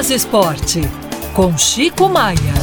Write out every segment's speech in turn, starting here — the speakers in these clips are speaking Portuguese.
Minas Esporte, com Chico Maia.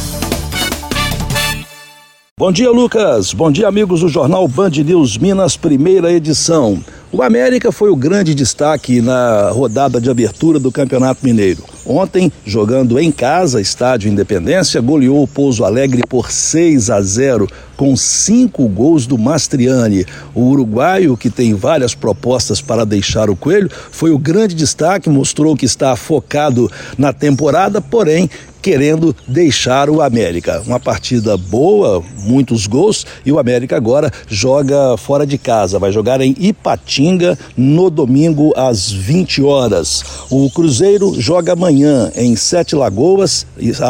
Bom dia, Lucas. Bom dia, amigos do Jornal Band News Minas, primeira edição. O América foi o grande destaque na rodada de abertura do Campeonato Mineiro. Ontem, jogando em casa, estádio Independência, goleou o Pouso Alegre por 6 a 0, com cinco gols do Mastriani. O uruguaio, que tem várias propostas para deixar o coelho, foi o grande destaque, mostrou que está focado na temporada, porém querendo deixar o América. Uma partida boa, muitos gols e o América agora joga fora de casa, vai jogar em Ipatinga no domingo às 20 horas. O Cruzeiro joga amanhã em Sete Lagoas,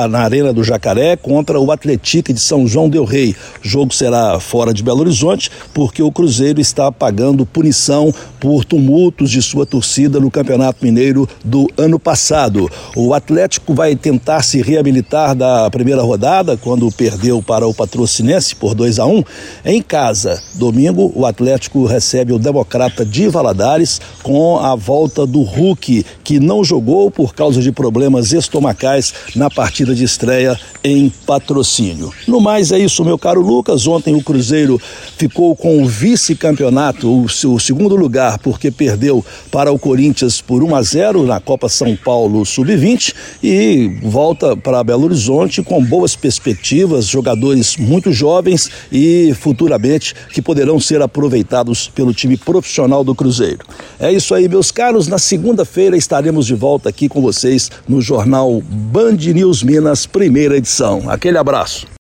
na Arena do Jacaré, contra o Atlético de São João del Rei. O jogo será fora de Belo Horizonte porque o Cruzeiro está pagando punição por tumultos de sua torcida no Campeonato Mineiro do ano passado. O Atlético vai tentar se reabilitar da primeira rodada, quando perdeu para o Patrocinense por 2 a 1 em casa. Domingo, o Atlético recebe o Democrata de Valadares com a volta do Hulk, que não jogou por causa de problemas estomacais na partida de estreia em patrocínio. No mais, é isso, meu caro Lucas. Ontem o Cruzeiro ficou com o vice-campeonato, o, o segundo lugar, porque perdeu para o Corinthians por 1 a 0 na Copa São Paulo Sub-20 e volta para Belo Horizonte com boas perspectivas, jogadores muito jovens e futuramente que poderão ser aproveitados pelo time profissional do Cruzeiro. É isso aí, meus caros. Na segunda-feira estaremos de volta aqui com vocês no jornal Band News Minas, primeira edição. Aquele abraço.